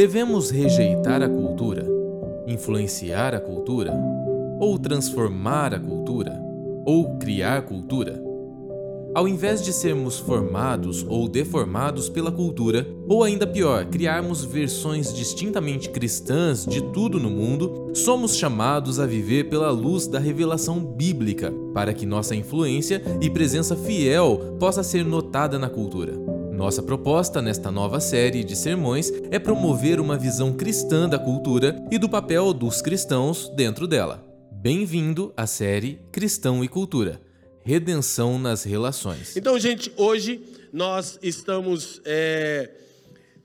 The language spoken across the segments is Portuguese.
Devemos rejeitar a cultura, influenciar a cultura, ou transformar a cultura, ou criar cultura? Ao invés de sermos formados ou deformados pela cultura, ou ainda pior, criarmos versões distintamente cristãs de tudo no mundo, somos chamados a viver pela luz da revelação bíblica, para que nossa influência e presença fiel possa ser notada na cultura. Nossa proposta nesta nova série de sermões é promover uma visão cristã da cultura e do papel dos cristãos dentro dela. Bem-vindo à série Cristão e Cultura redenção nas relações. Então, gente, hoje nós estamos é,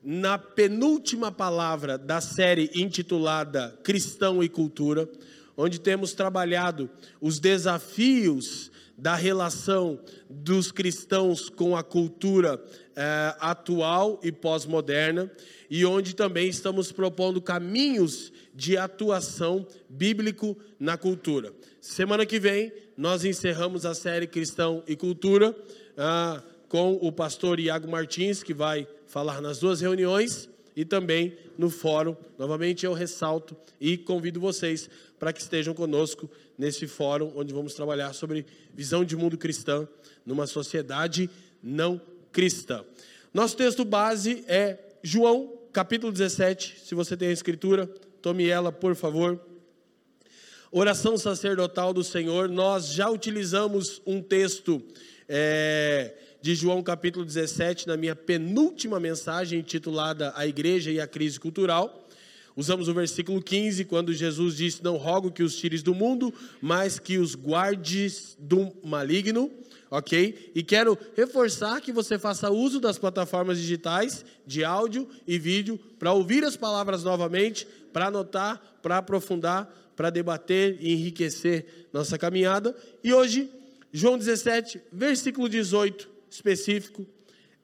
na penúltima palavra da série intitulada Cristão e Cultura, onde temos trabalhado os desafios da relação dos cristãos com a cultura é, atual e pós-moderna, e onde também estamos propondo caminhos de atuação bíblico na cultura. Semana que vem nós encerramos a série Cristão e Cultura ah, com o pastor Iago Martins, que vai falar nas duas reuniões e também no fórum. Novamente eu ressalto e convido vocês para que estejam conosco nesse fórum, onde vamos trabalhar sobre visão de mundo cristã numa sociedade não cristã. Nosso texto base é João, capítulo 17. Se você tem a escritura, tome ela, por favor. Oração sacerdotal do Senhor, nós já utilizamos um texto é, de João capítulo 17 na minha penúltima mensagem intitulada A Igreja e a Crise Cultural. Usamos o versículo 15, quando Jesus disse: Não rogo que os tires do mundo, mas que os guardes do maligno. Ok? E quero reforçar que você faça uso das plataformas digitais de áudio e vídeo para ouvir as palavras novamente, para anotar, para aprofundar para debater e enriquecer nossa caminhada. E hoje, João 17, versículo 18, específico,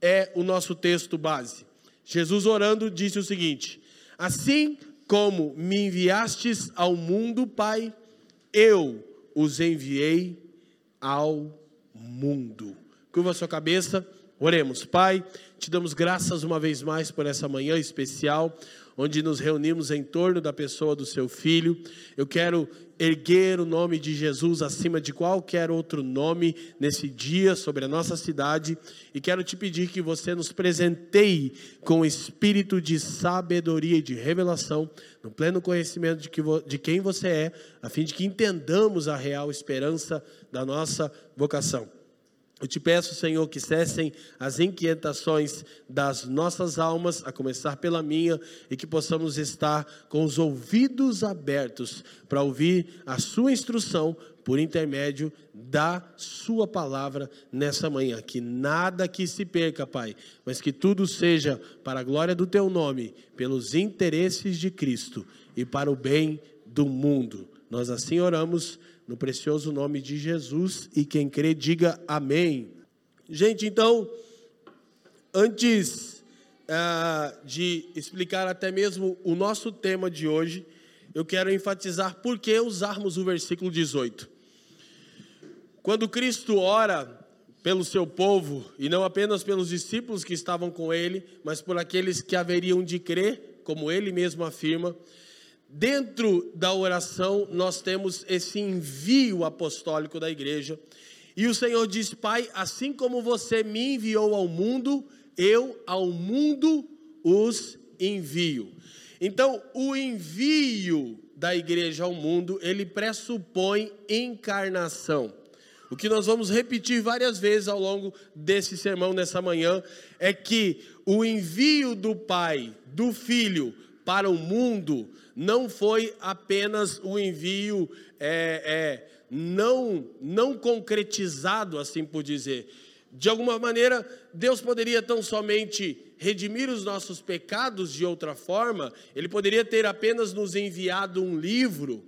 é o nosso texto base. Jesus orando disse o seguinte: Assim como me enviastes ao mundo, Pai, eu os enviei ao mundo. Curva a sua cabeça, oremos. Pai, te damos graças uma vez mais por essa manhã especial onde nos reunimos em torno da pessoa do seu filho. Eu quero erguer o nome de Jesus acima de qualquer outro nome nesse dia sobre a nossa cidade e quero te pedir que você nos presenteie com o espírito de sabedoria e de revelação, no pleno conhecimento de, que, de quem você é, a fim de que entendamos a real esperança da nossa vocação. Eu te peço, Senhor, que cessem as inquietações das nossas almas, a começar pela minha, e que possamos estar com os ouvidos abertos para ouvir a Sua instrução por intermédio da Sua palavra nessa manhã. Que nada que se perca, Pai, mas que tudo seja para a glória do Teu nome, pelos interesses de Cristo e para o bem do mundo. Nós assim oramos no precioso nome de Jesus e quem crê diga amém. Gente, então, antes uh, de explicar até mesmo o nosso tema de hoje, eu quero enfatizar por que usarmos o versículo 18. Quando Cristo ora pelo seu povo, e não apenas pelos discípulos que estavam com ele, mas por aqueles que haveriam de crer, como ele mesmo afirma, dentro da oração, nós temos esse envio apostólico da igreja. E o Senhor diz: Pai, assim como você me enviou ao mundo, eu ao mundo os envio. Então, o envio da igreja ao mundo, ele pressupõe encarnação. O que nós vamos repetir várias vezes ao longo desse sermão nessa manhã é que o envio do Pai, do Filho para o mundo, não foi apenas o envio é, é, não, não concretizado, assim por dizer. De alguma maneira, Deus poderia tão somente redimir os nossos pecados de outra forma, Ele poderia ter apenas nos enviado um livro.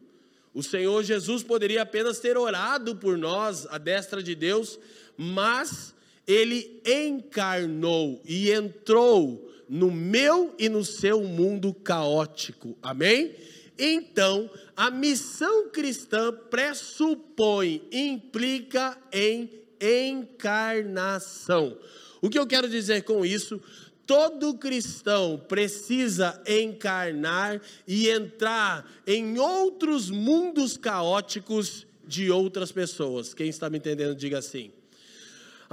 O Senhor Jesus poderia apenas ter orado por nós, a destra de Deus, mas Ele encarnou e entrou no meu e no seu mundo caótico. Amém? Então, a missão cristã pressupõe, implica em encarnação. O que eu quero dizer com isso? todo cristão precisa encarnar e entrar em outros mundos caóticos de outras pessoas. Quem está me entendendo, diga assim.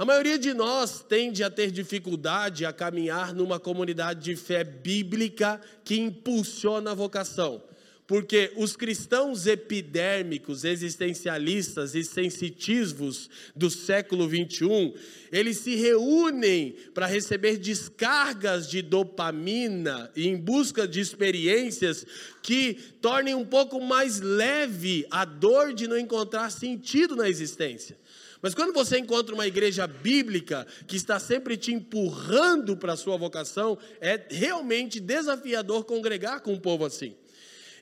A maioria de nós tende a ter dificuldade a caminhar numa comunidade de fé bíblica que impulsiona a vocação. Porque os cristãos epidérmicos, existencialistas e sensitivos do século 21, eles se reúnem para receber descargas de dopamina em busca de experiências que tornem um pouco mais leve a dor de não encontrar sentido na existência. Mas quando você encontra uma igreja bíblica que está sempre te empurrando para a sua vocação, é realmente desafiador congregar com um povo assim.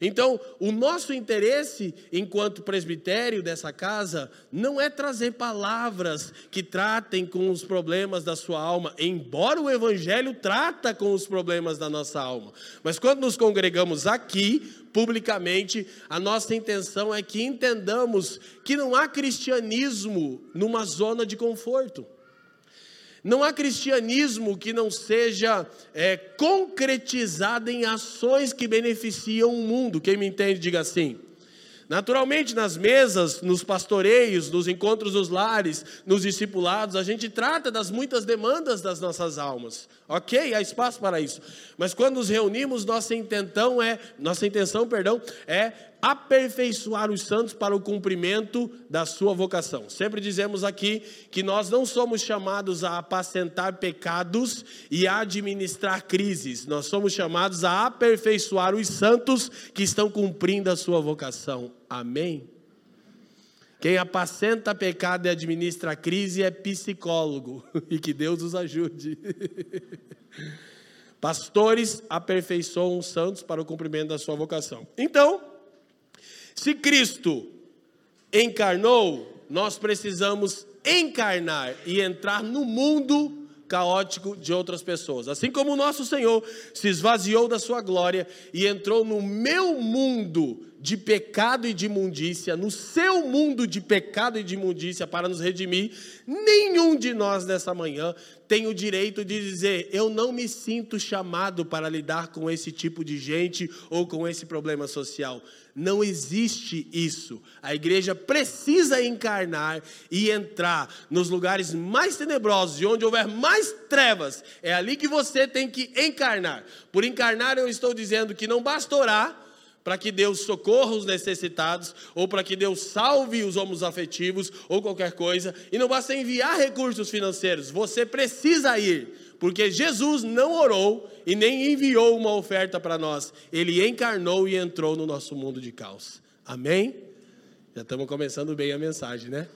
Então, o nosso interesse enquanto presbitério dessa casa não é trazer palavras que tratem com os problemas da sua alma, embora o evangelho trata com os problemas da nossa alma. Mas quando nos congregamos aqui, publicamente, a nossa intenção é que entendamos que não há cristianismo numa zona de conforto. Não há cristianismo que não seja é, concretizado em ações que beneficiam o mundo. Quem me entende, diga assim. Naturalmente, nas mesas, nos pastoreios, nos encontros dos lares, nos discipulados, a gente trata das muitas demandas das nossas almas. Ok, há espaço para isso. Mas quando nos reunimos, nossa intenção é, nossa intenção, perdão, é aperfeiçoar os santos para o cumprimento da sua vocação. Sempre dizemos aqui que nós não somos chamados a apacentar pecados e a administrar crises. Nós somos chamados a aperfeiçoar os santos que estão cumprindo a sua vocação. Amém. Quem apacenta pecado e administra crise é psicólogo. E que Deus os ajude. Pastores aperfeiçoam os santos para o cumprimento da sua vocação. Então, se Cristo encarnou, nós precisamos encarnar e entrar no mundo caótico de outras pessoas. Assim como o nosso Senhor se esvaziou da sua glória e entrou no meu mundo de pecado e de imundícia, no seu mundo de pecado e de imundícia para nos redimir, nenhum de nós nessa manhã tem o direito de dizer: eu não me sinto chamado para lidar com esse tipo de gente ou com esse problema social. Não existe isso. A igreja precisa encarnar e entrar nos lugares mais tenebrosos e onde houver mais trevas. É ali que você tem que encarnar. Por encarnar, eu estou dizendo que não basta orar para que Deus socorra os necessitados, ou para que Deus salve os homos afetivos, ou qualquer coisa, e não basta enviar recursos financeiros, você precisa ir, porque Jesus não orou e nem enviou uma oferta para nós, ele encarnou e entrou no nosso mundo de caos. Amém? Já estamos começando bem a mensagem, né?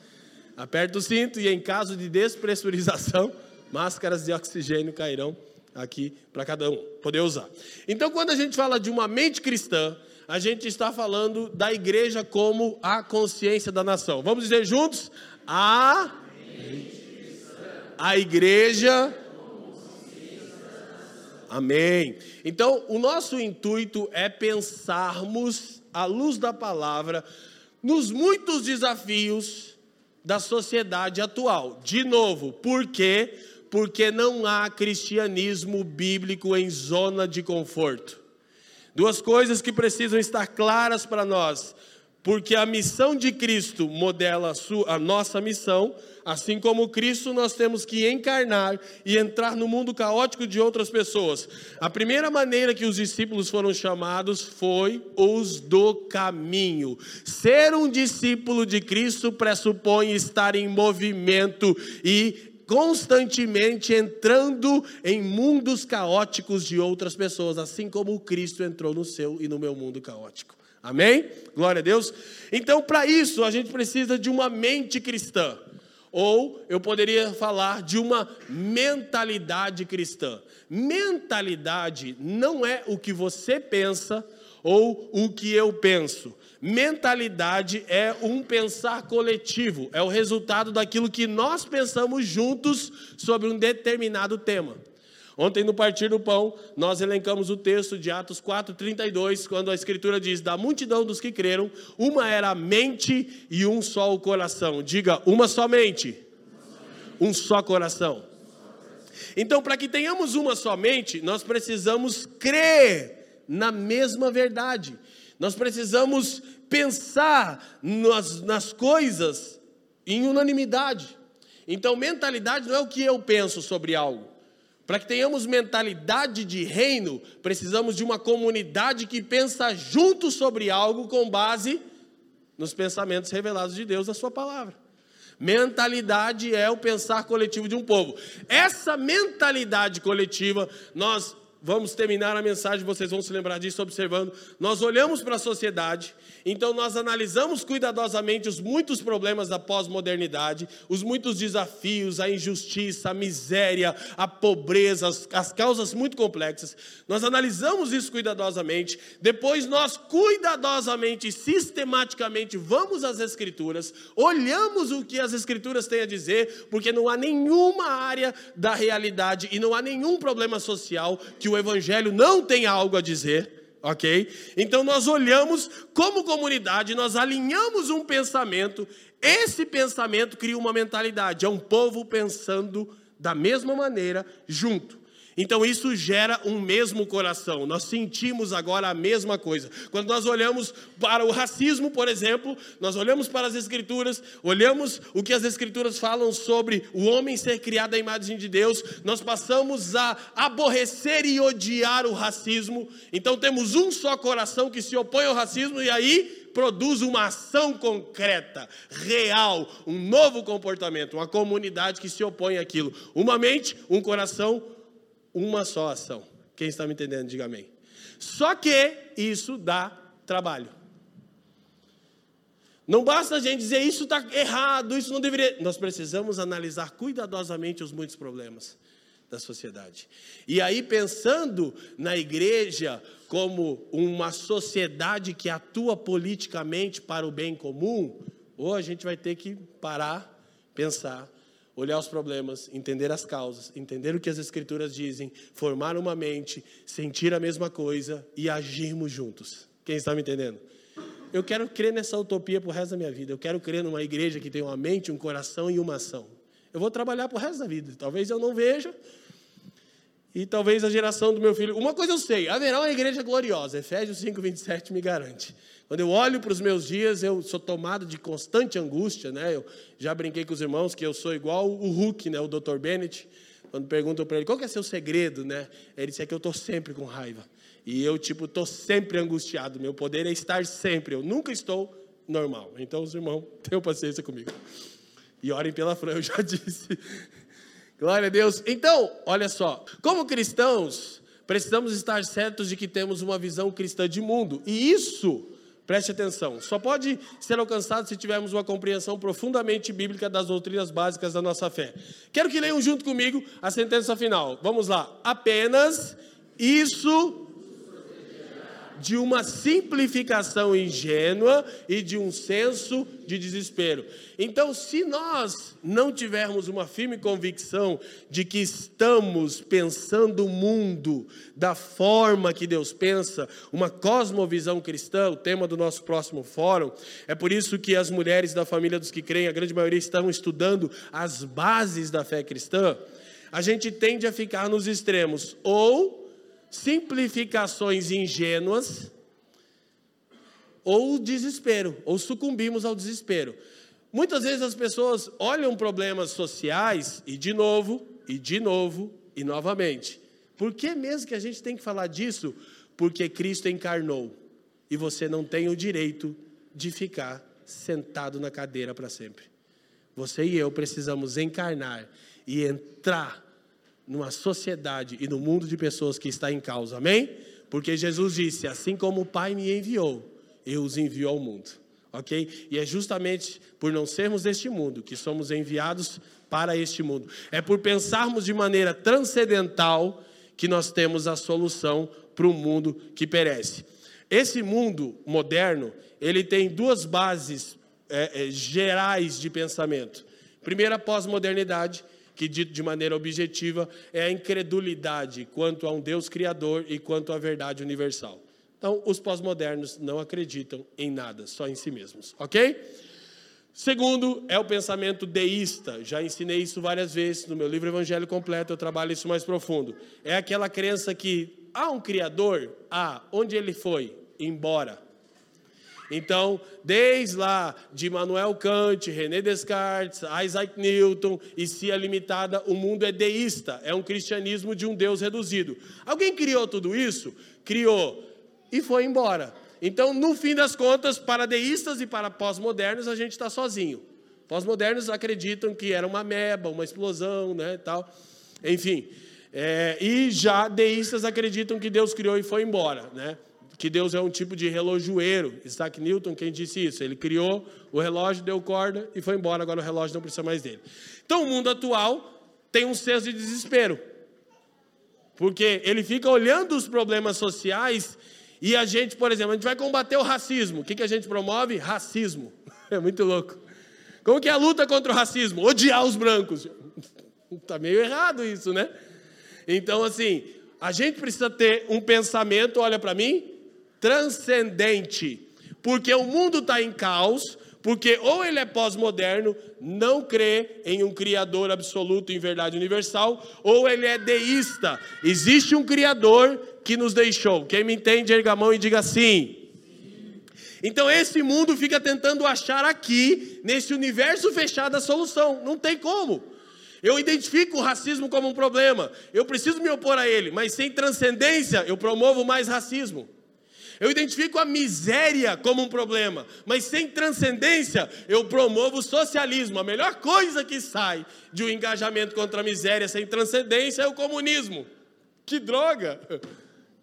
Aperta o cinto e em caso de despressurização, máscaras de oxigênio cairão aqui para cada um poder usar. Então, quando a gente fala de uma mente cristã, a gente está falando da igreja como a consciência da nação. Vamos dizer juntos? A, a igreja. Amém. Então, o nosso intuito é pensarmos, à luz da palavra, nos muitos desafios da sociedade atual. De novo, por quê? Porque não há cristianismo bíblico em zona de conforto. Duas coisas que precisam estar claras para nós, porque a missão de Cristo modela a, sua, a nossa missão, assim como Cristo, nós temos que encarnar e entrar no mundo caótico de outras pessoas. A primeira maneira que os discípulos foram chamados foi os do caminho. Ser um discípulo de Cristo pressupõe estar em movimento e constantemente entrando em mundos caóticos de outras pessoas, assim como o Cristo entrou no seu e no meu mundo caótico. Amém? Glória a Deus. Então, para isso, a gente precisa de uma mente cristã. Ou eu poderia falar de uma mentalidade cristã. Mentalidade não é o que você pensa ou o que eu penso. Mentalidade é um pensar coletivo, é o resultado daquilo que nós pensamos juntos sobre um determinado tema. Ontem, no Partir do Pão, nós elencamos o texto de Atos 4,32, quando a Escritura diz: Da multidão dos que creram, uma era a mente e um só o coração. Diga, uma só mente, um só coração. Então, para que tenhamos uma só mente, nós precisamos crer na mesma verdade. Nós precisamos pensar nas, nas coisas em unanimidade. Então, mentalidade não é o que eu penso sobre algo. Para que tenhamos mentalidade de reino, precisamos de uma comunidade que pensa junto sobre algo com base nos pensamentos revelados de Deus, a sua palavra. Mentalidade é o pensar coletivo de um povo. Essa mentalidade coletiva nós vamos terminar a mensagem, vocês vão se lembrar disso observando. Nós olhamos para a sociedade, então nós analisamos cuidadosamente os muitos problemas da pós-modernidade, os muitos desafios, a injustiça, a miséria, a pobreza, as, as causas muito complexas. Nós analisamos isso cuidadosamente, depois nós cuidadosamente, sistematicamente vamos às escrituras, olhamos o que as escrituras têm a dizer, porque não há nenhuma área da realidade e não há nenhum problema social que o o Evangelho não tem algo a dizer, ok? Então nós olhamos como comunidade, nós alinhamos um pensamento, esse pensamento cria uma mentalidade, é um povo pensando da mesma maneira junto. Então isso gera um mesmo coração. Nós sentimos agora a mesma coisa. Quando nós olhamos para o racismo, por exemplo, nós olhamos para as escrituras, olhamos o que as escrituras falam sobre o homem ser criado à imagem de Deus, nós passamos a aborrecer e odiar o racismo. Então temos um só coração que se opõe ao racismo e aí produz uma ação concreta, real, um novo comportamento, uma comunidade que se opõe àquilo. Uma mente, um coração, uma só ação. Quem está me entendendo, diga amém. Só que isso dá trabalho. Não basta a gente dizer isso está errado, isso não deveria. Nós precisamos analisar cuidadosamente os muitos problemas da sociedade. E aí, pensando na igreja como uma sociedade que atua politicamente para o bem comum, ou a gente vai ter que parar, pensar olhar os problemas, entender as causas, entender o que as Escrituras dizem, formar uma mente, sentir a mesma coisa e agirmos juntos. Quem está me entendendo? Eu quero crer nessa utopia para o resto da minha vida. Eu quero crer numa igreja que tem uma mente, um coração e uma ação. Eu vou trabalhar para o resto da vida. Talvez eu não veja, e talvez a geração do meu filho. Uma coisa eu sei: haverá uma igreja gloriosa. Efésios 5, 27 me garante. Quando eu olho para os meus dias, eu sou tomado de constante angústia. Né? Eu já brinquei com os irmãos que eu sou igual o Hulk, né? o Dr. Bennett. Quando perguntam para ele qual que é seu segredo, né? ele disse é que eu estou sempre com raiva. E eu, tipo, estou sempre angustiado. Meu poder é estar sempre. Eu nunca estou normal. Então, os irmãos, tenham paciência comigo. E orem pela Fran, eu já disse. Glória a Deus. Então, olha só, como cristãos, precisamos estar certos de que temos uma visão cristã de mundo. E isso, preste atenção, só pode ser alcançado se tivermos uma compreensão profundamente bíblica das doutrinas básicas da nossa fé. Quero que leiam junto comigo a sentença final. Vamos lá. Apenas isso de uma simplificação ingênua e de um senso de desespero. Então, se nós não tivermos uma firme convicção de que estamos pensando o mundo da forma que Deus pensa, uma cosmovisão cristã, o tema do nosso próximo fórum, é por isso que as mulheres da família dos que creem, a grande maioria estão estudando as bases da fé cristã. A gente tende a ficar nos extremos, ou simplificações ingênuas ou desespero, ou sucumbimos ao desespero. Muitas vezes as pessoas olham problemas sociais e de novo, e de novo, e novamente. Por que mesmo que a gente tem que falar disso? Porque Cristo encarnou e você não tem o direito de ficar sentado na cadeira para sempre. Você e eu precisamos encarnar e entrar numa sociedade e no mundo de pessoas que está em causa, amém? Porque Jesus disse: Assim como o Pai me enviou, eu os envio ao mundo, ok? E é justamente por não sermos deste mundo que somos enviados para este mundo. É por pensarmos de maneira transcendental que nós temos a solução para o mundo que perece. Esse mundo moderno, ele tem duas bases é, é, gerais de pensamento. Primeiro, a pós-modernidade, que dito de maneira objetiva é a incredulidade quanto a um Deus criador e quanto à verdade universal. Então, os pós-modernos não acreditam em nada, só em si mesmos, ok? Segundo é o pensamento deísta. Já ensinei isso várias vezes no meu livro Evangelho Completo, eu trabalho isso mais profundo. É aquela crença que há um Criador, há, onde ele foi? Embora. Então, desde lá de Immanuel Kant, René Descartes, Isaac Newton e Cia Limitada, o mundo é deísta, é um cristianismo de um Deus reduzido. Alguém criou tudo isso? Criou e foi embora. Então, no fim das contas, para deístas e para pós-modernos, a gente está sozinho. Pós-modernos acreditam que era uma meba, uma explosão, né, tal. Enfim, é, e já deístas acreditam que Deus criou e foi embora, né? Que Deus é um tipo de relojoeiro. Isaac Newton, quem disse isso? Ele criou o relógio, deu corda e foi embora. Agora o relógio não precisa mais dele. Então, o mundo atual tem um senso de desespero, porque ele fica olhando os problemas sociais e a gente, por exemplo, a gente vai combater o racismo. O que, que a gente promove? Racismo. É muito louco. Como que é a luta contra o racismo? Odiar os brancos. Está meio errado isso, né? Então, assim, a gente precisa ter um pensamento, olha para mim, transcendente. Porque o mundo está em caos, porque ou ele é pós-moderno, não crê em um Criador absoluto em verdade universal, ou ele é deísta. Existe um Criador que nos deixou. Quem me entende, erga a mão e diga sim. Então esse mundo fica tentando achar aqui, nesse universo fechado, a solução. Não tem como. Eu identifico o racismo como um problema. Eu preciso me opor a ele, mas sem transcendência eu promovo mais racismo. Eu identifico a miséria como um problema, mas sem transcendência eu promovo o socialismo. A melhor coisa que sai de um engajamento contra a miséria sem transcendência é o comunismo. Que droga!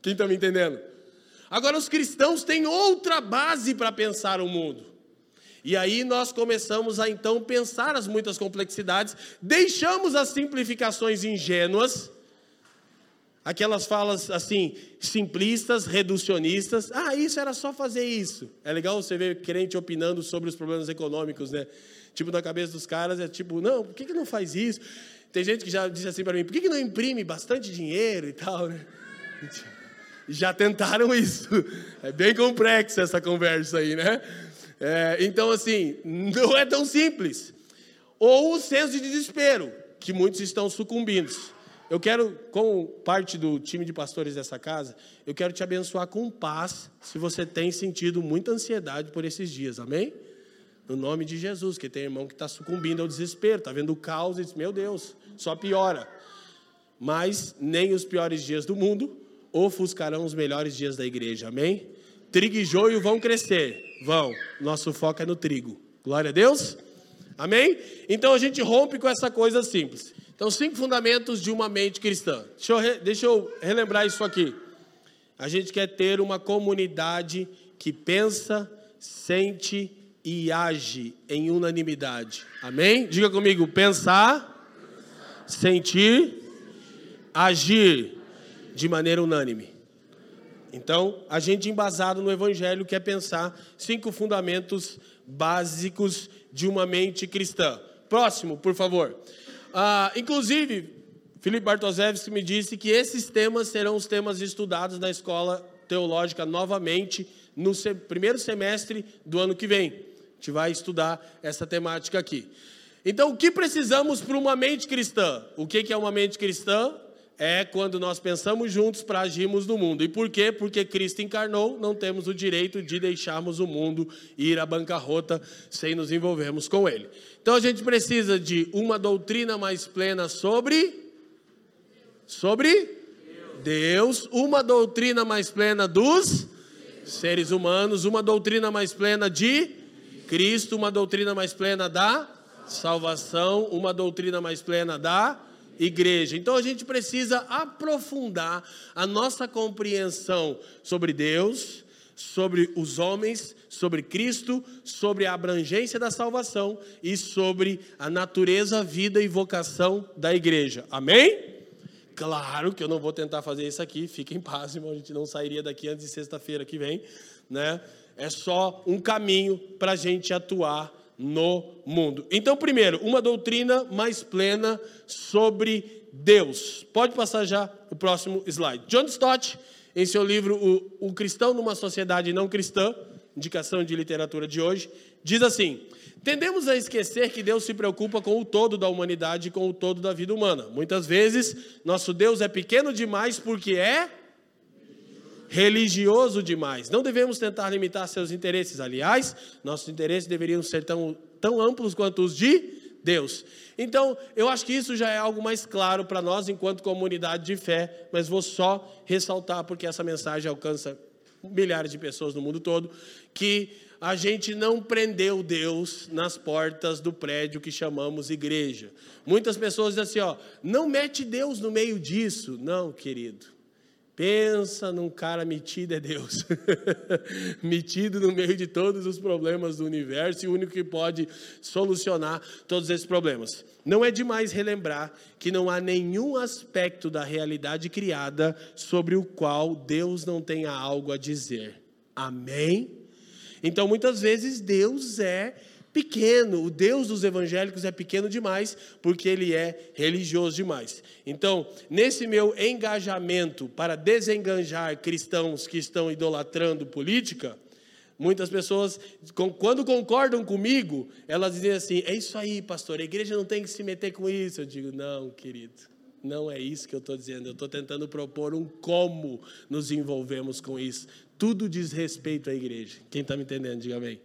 Quem está me entendendo? Agora, os cristãos têm outra base para pensar o mundo. E aí nós começamos a então pensar as muitas complexidades, deixamos as simplificações ingênuas, aquelas falas assim, simplistas, reducionistas. Ah, isso era só fazer isso. É legal você ver crente opinando sobre os problemas econômicos, né? Tipo, na cabeça dos caras é tipo, não, por que, que não faz isso? Tem gente que já disse assim para mim, por que, que não imprime bastante dinheiro e tal, né? Já tentaram isso. É bem complexa essa conversa aí, né? É, então, assim, não é tão simples. Ou o senso de desespero, que muitos estão sucumbindo. Eu quero, como parte do time de pastores dessa casa, eu quero te abençoar com paz, se você tem sentido muita ansiedade por esses dias, amém? No nome de Jesus, que tem irmão que está sucumbindo ao desespero, está vendo o caos e diz: Meu Deus, só piora. Mas nem os piores dias do mundo ofuscarão os melhores dias da igreja, amém? Trigo e joio vão crescer, vão. Nosso foco é no trigo. Glória a Deus. Amém? Então a gente rompe com essa coisa simples. Então, cinco fundamentos de uma mente cristã. Deixa eu, re, deixa eu relembrar isso aqui. A gente quer ter uma comunidade que pensa, sente e age em unanimidade. Amém? Diga comigo: pensar, sentir, agir de maneira unânime. Então, a gente embasado no Evangelho quer pensar cinco fundamentos básicos de uma mente cristã. Próximo, por favor. Ah, inclusive, Felipe Bartoszewski me disse que esses temas serão os temas estudados na escola teológica novamente no primeiro semestre do ano que vem. A gente vai estudar essa temática aqui. Então, o que precisamos para uma mente cristã? O que é uma mente cristã? É quando nós pensamos juntos para agirmos no mundo. E por quê? Porque Cristo encarnou, não temos o direito de deixarmos o mundo ir à bancarrota sem nos envolvermos com ele. Então a gente precisa de uma doutrina mais plena sobre sobre Deus, uma doutrina mais plena dos seres humanos, uma doutrina mais plena de Cristo, uma doutrina mais plena da salvação, uma doutrina mais plena da igreja. Então a gente precisa aprofundar a nossa compreensão sobre Deus, sobre os homens, sobre Cristo, sobre a abrangência da salvação e sobre a natureza, vida e vocação da igreja. Amém? Claro que eu não vou tentar fazer isso aqui, fique em paz, irmão, a gente não sairia daqui antes de sexta-feira que vem, né? É só um caminho para a gente atuar no mundo. Então, primeiro, uma doutrina mais plena sobre Deus. Pode passar já o próximo slide. John Stott, em seu livro O, o Cristão numa Sociedade Não Cristã, indicação de literatura de hoje, diz assim: Tendemos a esquecer que Deus se preocupa com o todo da humanidade e com o todo da vida humana. Muitas vezes, nosso Deus é pequeno demais porque é religioso demais. Não devemos tentar limitar seus interesses. Aliás, nossos interesses deveriam ser tão, tão amplos quanto os de Deus. Então, eu acho que isso já é algo mais claro para nós enquanto comunidade de fé, mas vou só ressaltar porque essa mensagem alcança milhares de pessoas no mundo todo, que a gente não prendeu Deus nas portas do prédio que chamamos igreja. Muitas pessoas dizem assim, ó, não mete Deus no meio disso. Não, querido. Pensa num cara metido é Deus. metido no meio de todos os problemas do universo e o único que pode solucionar todos esses problemas. Não é demais relembrar que não há nenhum aspecto da realidade criada sobre o qual Deus não tenha algo a dizer. Amém? Então, muitas vezes, Deus é pequeno. O Deus dos evangélicos é pequeno demais, porque ele é religioso demais. Então, nesse meu engajamento para desenganjar cristãos que estão idolatrando política, muitas pessoas, quando concordam comigo, elas dizem assim: é isso aí, pastor, a igreja não tem que se meter com isso. Eu digo: não, querido. Não é isso que eu estou dizendo, eu estou tentando propor um como nos envolvemos com isso. Tudo diz respeito à igreja. Quem está me entendendo, diga amém.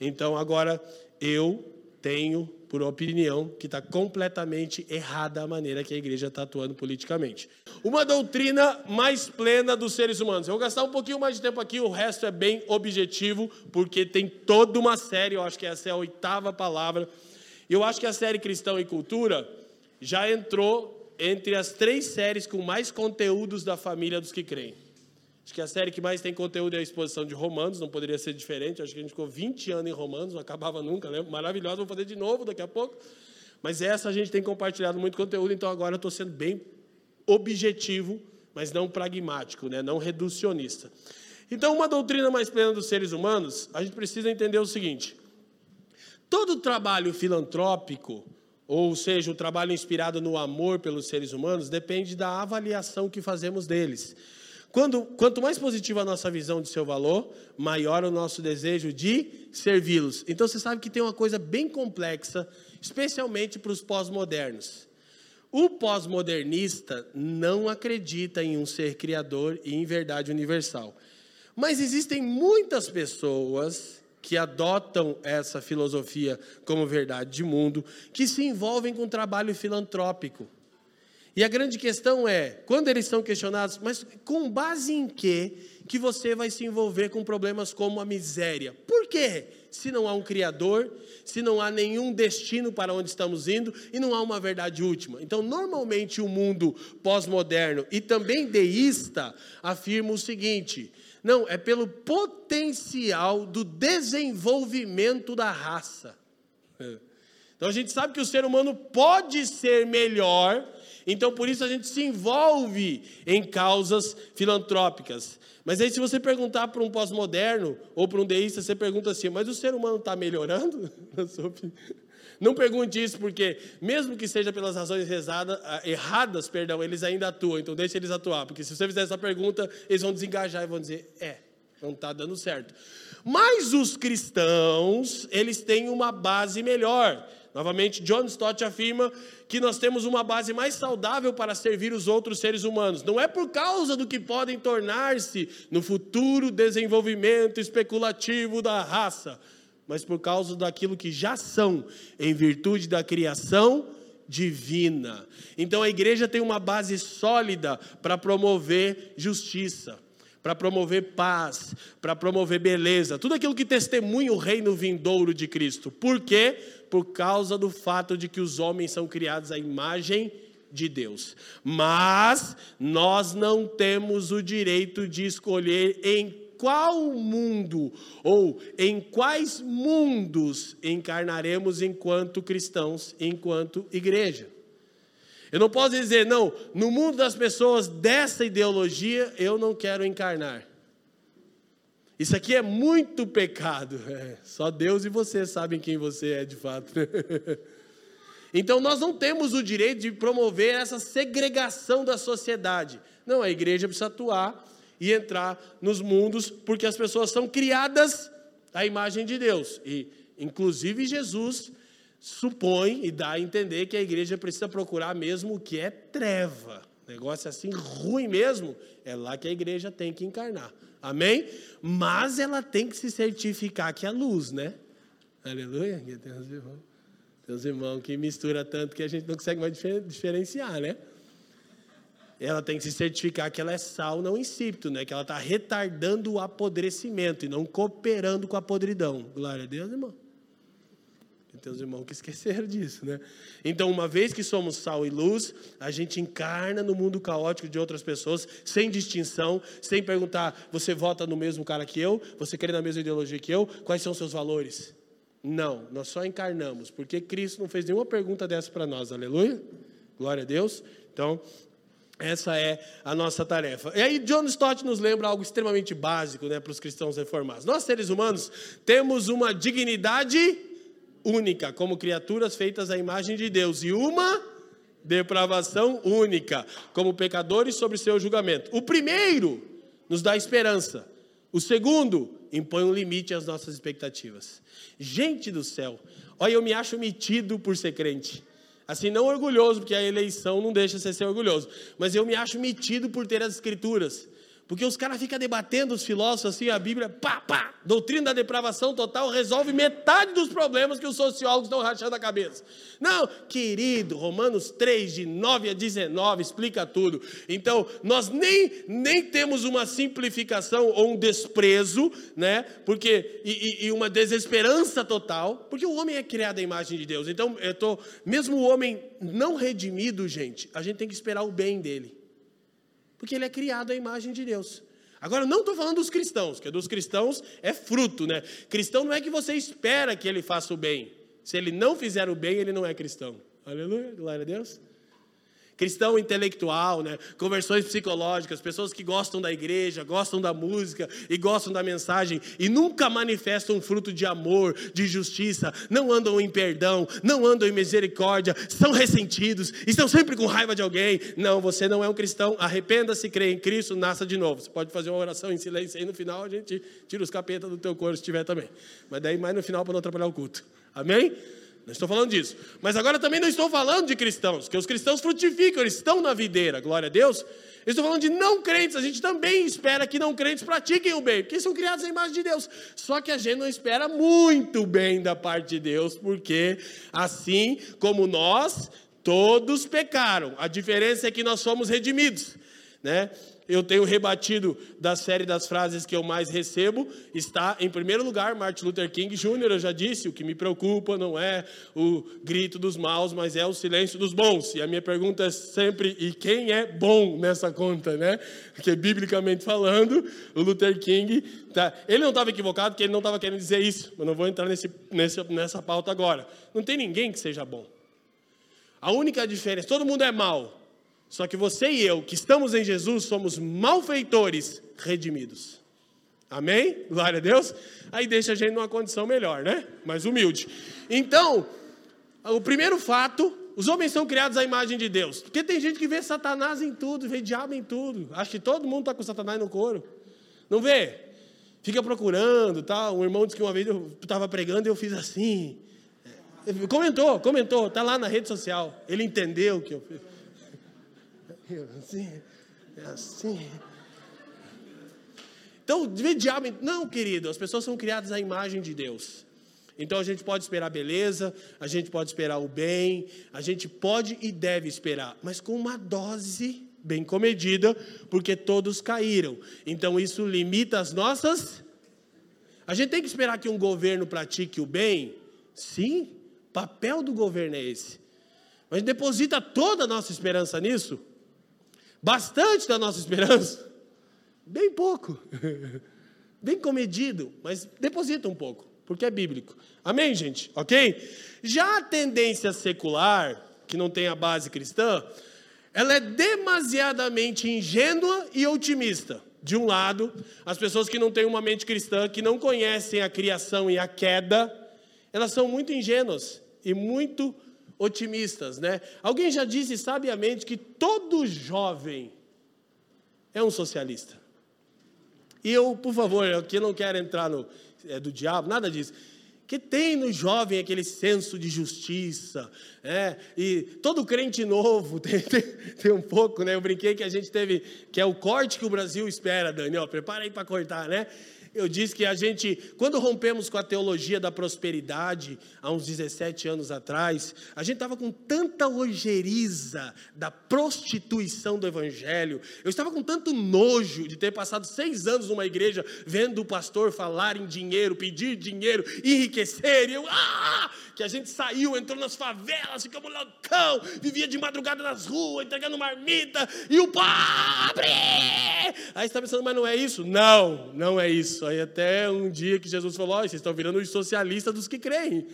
Então, agora, eu tenho por opinião que está completamente errada a maneira que a igreja está atuando politicamente. Uma doutrina mais plena dos seres humanos. Eu vou gastar um pouquinho mais de tempo aqui, o resto é bem objetivo, porque tem toda uma série, eu acho que essa é a oitava palavra. Eu acho que a série Cristão e Cultura já entrou entre as três séries com mais conteúdos da família dos que creem. Acho que a série que mais tem conteúdo é a exposição de Romanos, não poderia ser diferente. Acho que a gente ficou 20 anos em Romanos, não acabava nunca, né? Maravilhosa, vamos fazer de novo daqui a pouco. Mas essa a gente tem compartilhado muito conteúdo, então agora eu estou sendo bem objetivo, mas não pragmático, né? não reducionista. Então, uma doutrina mais plena dos seres humanos, a gente precisa entender o seguinte: todo trabalho filantrópico, ou seja, o trabalho inspirado no amor pelos seres humanos, depende da avaliação que fazemos deles. Quando, quanto mais positiva a nossa visão de seu valor, maior o nosso desejo de servi-los. Então você sabe que tem uma coisa bem complexa, especialmente para os pós-modernos. O pós-modernista não acredita em um ser criador e em verdade universal. Mas existem muitas pessoas que adotam essa filosofia como verdade de mundo, que se envolvem com trabalho filantrópico. E a grande questão é, quando eles são questionados, mas com base em que que você vai se envolver com problemas como a miséria? Por quê? Se não há um criador, se não há nenhum destino para onde estamos indo e não há uma verdade última. Então, normalmente o mundo pós-moderno e também deísta afirma o seguinte: não, é pelo potencial do desenvolvimento da raça. Então a gente sabe que o ser humano pode ser melhor então, por isso a gente se envolve em causas filantrópicas. Mas aí, se você perguntar para um pós-moderno ou para um deísta, você pergunta assim: mas o ser humano está melhorando? Não pergunte isso, porque, mesmo que seja pelas razões rezada, ah, erradas, perdão, eles ainda atuam. Então, deixe eles atuar. Porque se você fizer essa pergunta, eles vão desengajar e vão dizer: é, não está dando certo. Mas os cristãos, eles têm uma base melhor. Novamente, John Stott afirma que nós temos uma base mais saudável para servir os outros seres humanos. Não é por causa do que podem tornar-se no futuro desenvolvimento especulativo da raça, mas por causa daquilo que já são, em virtude da criação divina. Então a igreja tem uma base sólida para promover justiça para promover paz, para promover beleza, tudo aquilo que testemunha o reino vindouro de Cristo. Por quê? por causa do fato de que os homens são criados à imagem de Deus. Mas nós não temos o direito de escolher em qual mundo ou em quais mundos encarnaremos enquanto cristãos, enquanto igreja. Eu não posso dizer, não, no mundo das pessoas dessa ideologia eu não quero encarnar. Isso aqui é muito pecado. É, só Deus e você sabem quem você é de fato. então nós não temos o direito de promover essa segregação da sociedade. Não, a igreja precisa atuar e entrar nos mundos, porque as pessoas são criadas à imagem de Deus. E Inclusive, Jesus supõe e dá a entender que a igreja precisa procurar mesmo o que é treva. Negócio assim ruim mesmo, é lá que a igreja tem que encarnar. Amém? Mas ela tem que se certificar que é luz, né? Aleluia. Tem os irmãos, tem os irmãos que mistura tanto que a gente não consegue mais diferenciar, né? Ela tem que se certificar que ela é sal não insípido, né? Que ela está retardando o apodrecimento e não cooperando com a podridão. Glória a Deus, irmão. Tem os irmãos que esqueceram disso, né? Então, uma vez que somos sal e luz, a gente encarna no mundo caótico de outras pessoas, sem distinção, sem perguntar: você vota no mesmo cara que eu? Você crê na mesma ideologia que eu? Quais são os seus valores? Não, nós só encarnamos, porque Cristo não fez nenhuma pergunta dessa para nós, aleluia? Glória a Deus. Então, essa é a nossa tarefa. E aí, John Stott nos lembra algo extremamente básico né, para os cristãos reformados. Nós, seres humanos, temos uma dignidade única, como criaturas feitas à imagem de Deus, e uma depravação única, como pecadores sobre seu julgamento. O primeiro nos dá esperança, o segundo impõe um limite às nossas expectativas. Gente do céu, olha, eu me acho metido por ser crente. Assim, não orgulhoso, porque a eleição não deixa você ser orgulhoso, mas eu me acho metido por ter as escrituras. Porque os caras ficam debatendo, os filósofos, assim, a Bíblia, pá, pá, doutrina da depravação total resolve metade dos problemas que os sociólogos estão rachando a cabeça. Não, querido, Romanos 3, de 9 a 19, explica tudo. Então, nós nem, nem temos uma simplificação ou um desprezo, né? Porque, e, e uma desesperança total, porque o homem é criado à imagem de Deus. Então, eu tô, mesmo o homem não redimido, gente, a gente tem que esperar o bem dele porque ele é criado à imagem de Deus. Agora, não estou falando dos cristãos, que dos cristãos é fruto, né? Cristão não é que você espera que ele faça o bem. Se ele não fizer o bem, ele não é cristão. Aleluia, glória a Deus cristão intelectual, né? conversões psicológicas, pessoas que gostam da igreja, gostam da música e gostam da mensagem e nunca manifestam fruto de amor, de justiça, não andam em perdão, não andam em misericórdia, são ressentidos, estão sempre com raiva de alguém. Não, você não é um cristão, arrependa-se, crê em Cristo, nasça de novo. Você pode fazer uma oração em silêncio aí no final a gente tira os capetas do teu corpo se tiver também. Mas daí mais no final para não atrapalhar o culto. Amém? Não estou falando disso. Mas agora também não estou falando de cristãos, que os cristãos frutificam, eles estão na videira, glória a Deus. Eu estou falando de não crentes, a gente também espera que não crentes pratiquem o bem, porque são criados à imagem de Deus. Só que a gente não espera muito bem da parte de Deus, porque assim como nós, todos pecaram. A diferença é que nós somos redimidos, né? Eu tenho rebatido da série das frases que eu mais recebo, está em primeiro lugar Martin Luther King Jr., eu já disse, o que me preocupa não é o grito dos maus, mas é o silêncio dos bons. E a minha pergunta é sempre, e quem é bom nessa conta, né? Porque biblicamente falando, o Luther King, tá, ele não estava equivocado, porque ele não estava querendo dizer isso, mas não vou entrar nesse, nesse, nessa pauta agora. Não tem ninguém que seja bom. A única diferença, todo mundo é mau, só que você e eu, que estamos em Jesus, somos malfeitores redimidos. Amém? Glória a Deus. Aí deixa a gente numa condição melhor, né? Mais humilde. Então, o primeiro fato, os homens são criados à imagem de Deus. Porque tem gente que vê Satanás em tudo, vê diabo em tudo. Acho que todo mundo está com Satanás no couro. Não vê? Fica procurando, tá? Um irmão disse que uma vez eu estava pregando e eu fiz assim. Comentou, comentou, tá lá na rede social. Ele entendeu o que eu fiz assim, é assim. Então, de diabo. Não, querido, as pessoas são criadas à imagem de Deus. Então a gente pode esperar beleza, a gente pode esperar o bem, a gente pode e deve esperar, mas com uma dose bem comedida, porque todos caíram. Então isso limita as nossas. A gente tem que esperar que um governo pratique o bem? Sim, papel do governo é esse. Mas deposita toda a nossa esperança nisso? Bastante da nossa esperança? Bem pouco. Bem comedido, mas deposita um pouco, porque é bíblico. Amém, gente? Ok? Já a tendência secular, que não tem a base cristã, ela é demasiadamente ingênua e otimista. De um lado, as pessoas que não têm uma mente cristã, que não conhecem a criação e a queda, elas são muito ingênuas e muito otimistas, né? Alguém já disse sabiamente que todo jovem é um socialista. E eu, por favor, aqui não quero entrar no é, do diabo, nada disso. que tem no jovem aquele senso de justiça, é, e todo crente novo tem, tem, tem, um pouco, né? Eu brinquei que a gente teve, que é o corte que o Brasil espera, Daniel, prepara aí para cortar, né? Eu disse que a gente, quando rompemos com a teologia da prosperidade, há uns 17 anos atrás, a gente estava com tanta ojeriza da prostituição do Evangelho, eu estava com tanto nojo de ter passado seis anos numa igreja vendo o pastor falar em dinheiro, pedir dinheiro, enriquecer, e eu, ah! que a gente saiu, entrou nas favelas, ficamos loucão, vivia de madrugada nas ruas, entregando marmita, e o pobre! Aí você está pensando, mas não é isso? Não, não é isso. Aí até um dia que Jesus falou, oh, vocês estão virando os socialistas dos que creem.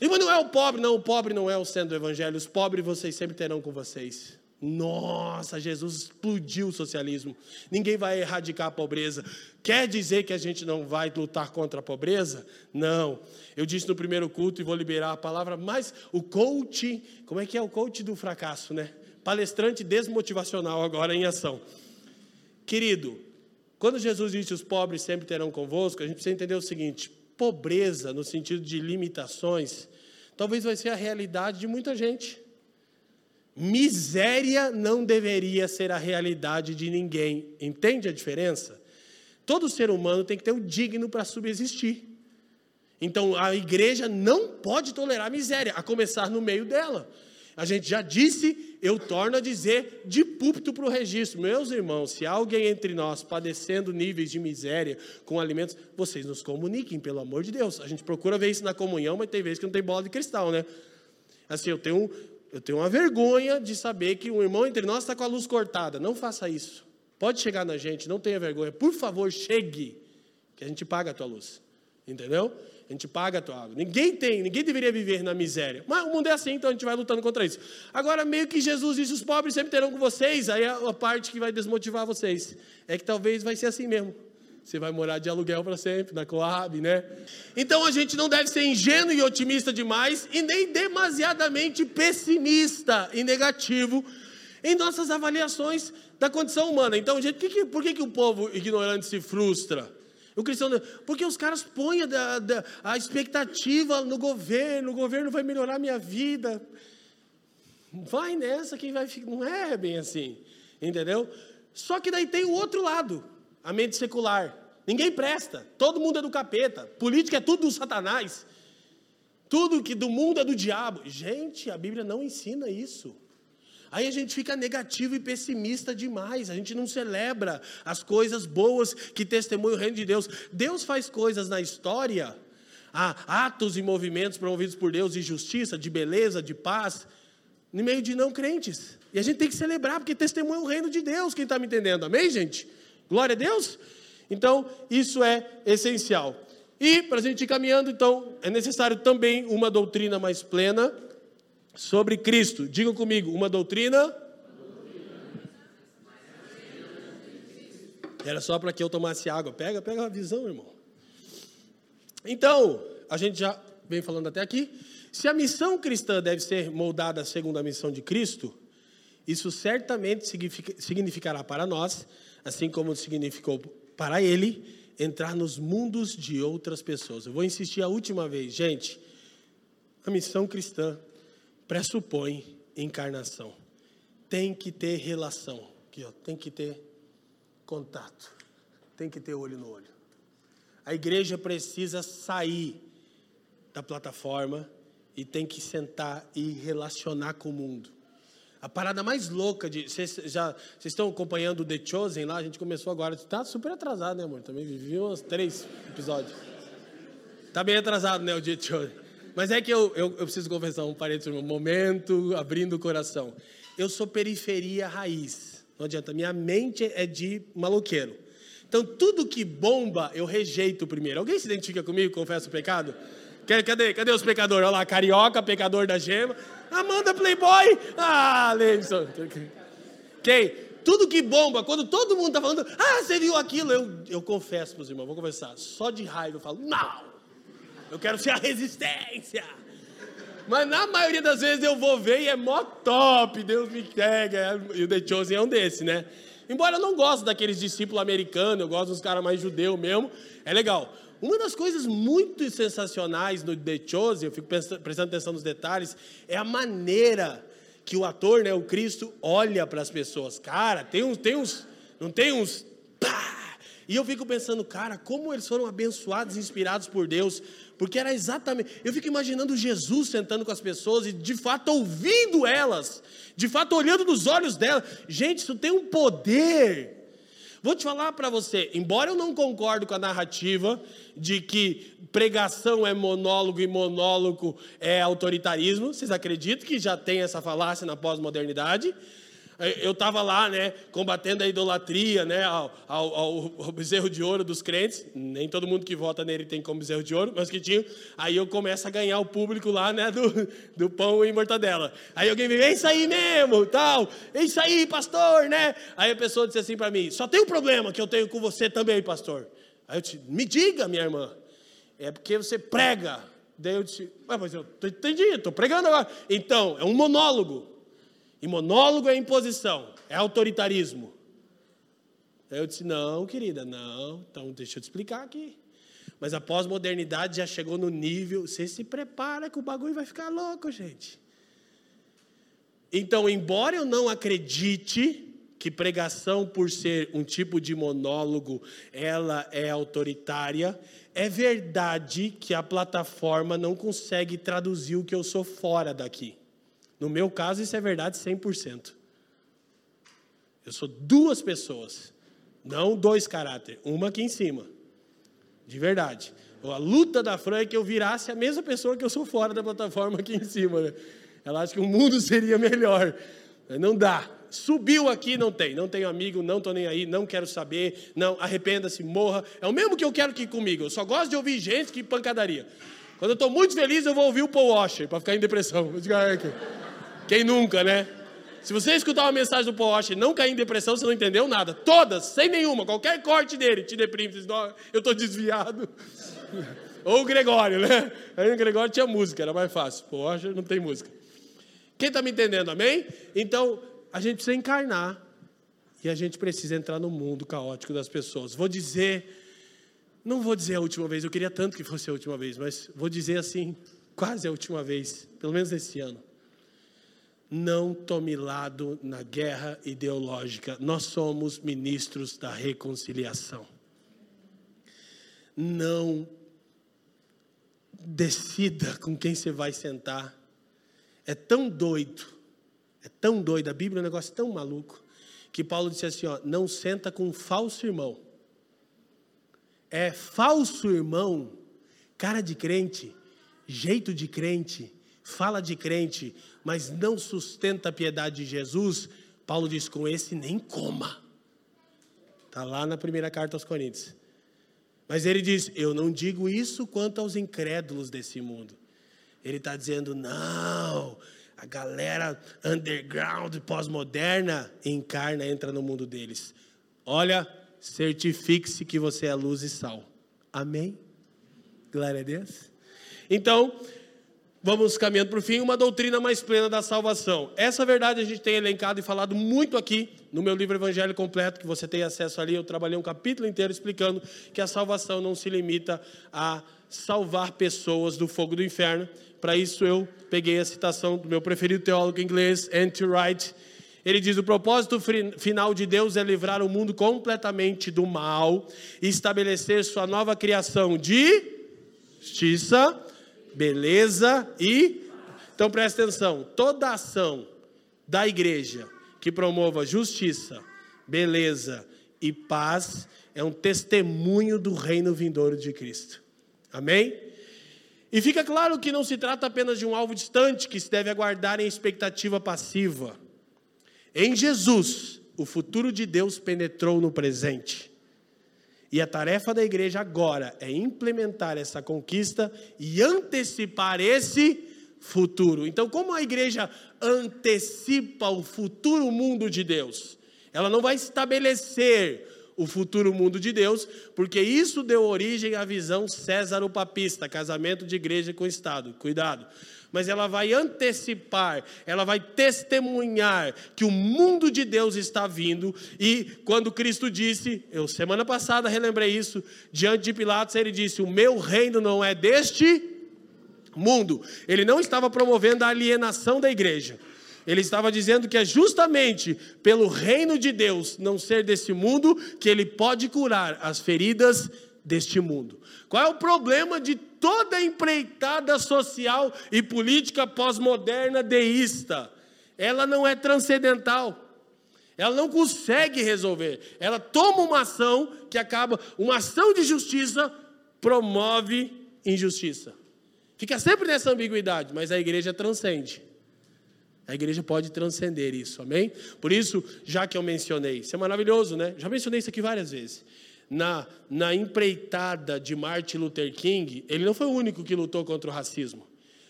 E mas não é o pobre, não, o pobre não é o centro do evangelho, os pobres vocês sempre terão com vocês. Nossa, Jesus explodiu o socialismo. Ninguém vai erradicar a pobreza. Quer dizer que a gente não vai lutar contra a pobreza? Não. Eu disse no primeiro culto e vou liberar a palavra, mas o coach, como é que é o coach do fracasso, né? Palestrante desmotivacional agora em ação. Querido, quando Jesus disse os pobres sempre terão convosco, a gente precisa entender o seguinte: pobreza, no sentido de limitações, talvez vai ser a realidade de muita gente. Miséria não deveria ser a realidade de ninguém. Entende a diferença? Todo ser humano tem que ter o digno para subsistir. Então a igreja não pode tolerar miséria, a começar no meio dela. A gente já disse, eu torno a dizer de púlpito para o registro. Meus irmãos, se alguém entre nós padecendo níveis de miséria com alimentos, vocês nos comuniquem, pelo amor de Deus. A gente procura ver isso na comunhão, mas tem vezes que não tem bola de cristal, né? Assim, eu tenho eu tenho uma vergonha de saber que um irmão entre nós está com a luz cortada. Não faça isso. Pode chegar na gente, não tenha vergonha. Por favor, chegue, que a gente paga a tua luz. Entendeu? A gente paga a tua água. Ninguém tem, ninguém deveria viver na miséria. Mas o mundo é assim, então a gente vai lutando contra isso. Agora, meio que Jesus disse: os pobres sempre terão com vocês. Aí é a parte que vai desmotivar vocês. É que talvez vai ser assim mesmo. Você vai morar de aluguel para sempre, na Coab, né? Então a gente não deve ser ingênuo e otimista demais e nem demasiadamente pessimista e negativo em nossas avaliações da condição humana. Então, gente, por que, que o povo ignorante se frustra? O cristão, porque os caras põem a, a, a expectativa no governo, o governo vai melhorar a minha vida. Vai nessa que vai ficar. Não é bem assim, entendeu? Só que daí tem o outro lado, a mente secular. Ninguém presta, todo mundo é do capeta, política é tudo do satanás, tudo que do mundo é do diabo. Gente, a Bíblia não ensina isso. Aí a gente fica negativo e pessimista demais, a gente não celebra as coisas boas que testemunham o reino de Deus. Deus faz coisas na história, há atos e movimentos promovidos por Deus de justiça, de beleza, de paz, no meio de não crentes. E a gente tem que celebrar, porque testemunha o reino de Deus, quem está me entendendo? Amém, gente? Glória a Deus? Então, isso é essencial. E, para a gente ir caminhando, então, é necessário também uma doutrina mais plena sobre Cristo. Diga comigo, uma doutrina. Era só para que eu tomasse água. Pega, pega a visão, irmão. Então, a gente já vem falando até aqui. Se a missão cristã deve ser moldada segundo a missão de Cristo, isso certamente significará para nós, assim como significou para ele entrar nos mundos de outras pessoas. Eu vou insistir a última vez, gente. A missão cristã pressupõe encarnação. Tem que ter relação, aqui, ó, tem que ter contato, tem que ter olho no olho. A igreja precisa sair da plataforma e tem que sentar e relacionar com o mundo. A parada mais louca de. Vocês já vocês estão acompanhando o The Chosen lá? A gente começou agora. Está super atrasado, né, amor? Também vivi uns três episódios. Está bem atrasado, né, o The Chosen. Mas é que eu, eu, eu preciso confessar um parênteses, um momento, abrindo o coração. Eu sou periferia raiz. Não adianta. Minha mente é de maloqueiro. Então, tudo que bomba, eu rejeito primeiro. Alguém se identifica comigo, confessa o pecado? Cadê, cadê os pecadores? Olha lá, carioca, pecador da gema. Amanda Playboy. Ah, Leidson. Ok? Tudo que bomba, quando todo mundo está falando, ah, você viu aquilo, eu, eu confesso para os irmãos, vou conversar. Só de raiva eu falo, não, eu quero ser a resistência. Mas na maioria das vezes eu vou ver e é mó top, Deus me pega. E o The Chosen é um desse, né? Embora eu não goste daqueles discípulos americanos, eu gosto dos caras mais judeus mesmo, é legal. Uma das coisas muito sensacionais no The Chosen, eu fico prestando atenção nos detalhes, é a maneira que o ator, né, o Cristo, olha para as pessoas. Cara, tem uns, tem uns, não tem uns. Pá! E eu fico pensando, cara, como eles foram abençoados, inspirados por Deus, porque era exatamente. Eu fico imaginando Jesus sentando com as pessoas e de fato ouvindo elas, de fato olhando nos olhos delas. Gente, isso tem um poder. Vou te falar para você, embora eu não concordo com a narrativa de que pregação é monólogo e monólogo é autoritarismo, vocês acreditam que já tem essa falácia na pós-modernidade? Eu estava lá, né, combatendo a idolatria, né, ao, ao, ao, bezerro de ouro dos crentes. Nem todo mundo que vota nele tem como bezerro de ouro, mas que tinha. Aí eu começo a ganhar o público lá, né, do, do pão e mortadela. Aí alguém vem, é isso aí mesmo, tal, é isso aí, pastor, né? Aí a pessoa disse assim para mim: só tem um problema que eu tenho com você também, pastor. Aí eu disse: me diga, minha irmã, é porque você prega. Daí eu disse: mas eu entendi, estou pregando agora. Então, é um monólogo. E monólogo é imposição, é autoritarismo. Eu disse: não, querida, não. Então deixa eu te explicar aqui. Mas a pós-modernidade já chegou no nível. Você se prepara que o bagulho vai ficar louco, gente. Então, embora eu não acredite que pregação, por ser um tipo de monólogo, ela é autoritária, é verdade que a plataforma não consegue traduzir o que eu sou fora daqui. No meu caso, isso é verdade 100%. Eu sou duas pessoas, não dois caráter, uma aqui em cima. De verdade. A luta da Fran é que eu virasse a mesma pessoa que eu sou fora da plataforma aqui em cima. Né? Ela acha que o mundo seria melhor. Não dá. Subiu aqui, não tem. Não tenho amigo, não estou nem aí, não quero saber. Não, arrependa-se, morra. É o mesmo que eu quero que comigo. Eu só gosto de ouvir gente que pancadaria. Quando eu estou muito feliz, eu vou ouvir o Paul Washer para ficar em depressão. Eu digo, ah, é quem nunca, né? Se você escutar uma mensagem do Washer e não cair em depressão, você não entendeu nada. Todas, sem nenhuma, qualquer corte dele te deprime. Diz, eu estou desviado. Ou o Gregório, né? Aí o Gregório tinha música, era mais fácil. Washer não tem música. Quem está me entendendo, amém? Então, a gente precisa encarnar. E a gente precisa entrar no mundo caótico das pessoas. Vou dizer, não vou dizer a última vez, eu queria tanto que fosse a última vez, mas vou dizer assim, quase a última vez, pelo menos esse ano. Não tome lado na guerra ideológica. Nós somos ministros da reconciliação. Não decida com quem você vai sentar. É tão doido, é tão doido. A Bíblia é um negócio tão maluco que Paulo disse assim: ó, não senta com um falso irmão. É falso irmão, cara de crente, jeito de crente, fala de crente, mas não sustenta a piedade de Jesus, Paulo diz: com esse nem coma. Está lá na primeira carta aos Coríntios. Mas ele diz: Eu não digo isso quanto aos incrédulos desse mundo. Ele está dizendo: Não, a galera underground, pós-moderna, encarna, entra no mundo deles. Olha, certifique-se que você é luz e sal. Amém? Glória a Deus. Então, vamos caminhando para o fim, uma doutrina mais plena da salvação. Essa verdade a gente tem elencado e falado muito aqui no meu livro Evangelho Completo, que você tem acesso ali. Eu trabalhei um capítulo inteiro explicando que a salvação não se limita a salvar pessoas do fogo do inferno. Para isso eu peguei a citação do meu preferido teólogo inglês, N.T. Wright. Ele diz: o propósito final de Deus é livrar o mundo completamente do mal e estabelecer sua nova criação de justiça, beleza e. Então presta atenção: toda ação da igreja que promova justiça, beleza e paz é um testemunho do reino vindouro de Cristo. Amém? E fica claro que não se trata apenas de um alvo distante que se deve aguardar em expectativa passiva. Em Jesus, o futuro de Deus penetrou no presente. E a tarefa da igreja agora é implementar essa conquista e antecipar esse futuro. Então, como a igreja antecipa o futuro mundo de Deus? Ela não vai estabelecer o futuro mundo de Deus, porque isso deu origem à visão César o papista, casamento de igreja com Estado. Cuidado. Mas ela vai antecipar, ela vai testemunhar que o mundo de Deus está vindo. E quando Cristo disse, eu semana passada relembrei isso, diante de Pilatos, ele disse: O meu reino não é deste mundo. Ele não estava promovendo a alienação da igreja. Ele estava dizendo que é justamente pelo reino de Deus não ser desse mundo que ele pode curar as feridas deste mundo. Qual é o problema de toda empreitada social e política pós-moderna deísta. Ela não é transcendental. Ela não consegue resolver. Ela toma uma ação que acaba, uma ação de justiça promove injustiça. Fica sempre nessa ambiguidade, mas a igreja transcende. A igreja pode transcender isso, amém? Por isso, já que eu mencionei, isso é maravilhoso, né? Já mencionei isso aqui várias vezes na, na empreitada de Martin Luther King, ele não foi o único que lutou contra o racismo.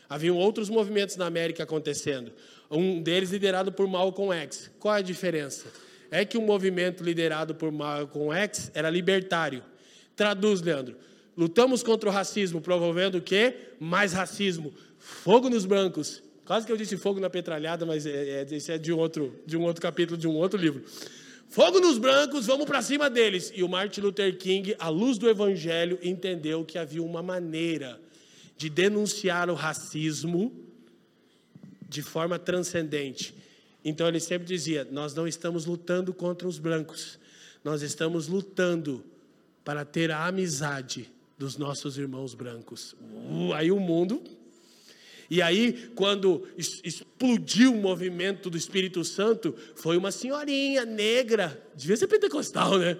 Haviam outros movimentos na América acontecendo. Um deles liderado por Malcolm X. Qual é a diferença? É que o movimento liderado por Malcolm X era libertário. Traduz, Leandro. Lutamos contra o racismo, promovendo o quê? Mais racismo. Fogo nos brancos. Quase que eu disse fogo na petralhada, mas é, é, isso é de um, outro, de um outro capítulo, de um outro livro. Fogo nos brancos, vamos para cima deles. E o Martin Luther King, à luz do evangelho, entendeu que havia uma maneira de denunciar o racismo de forma transcendente. Então ele sempre dizia: Nós não estamos lutando contra os brancos, nós estamos lutando para ter a amizade dos nossos irmãos brancos. Uh, aí o mundo e aí, quando explodiu o movimento do Espírito Santo, foi uma senhorinha negra, devia ser pentecostal, né?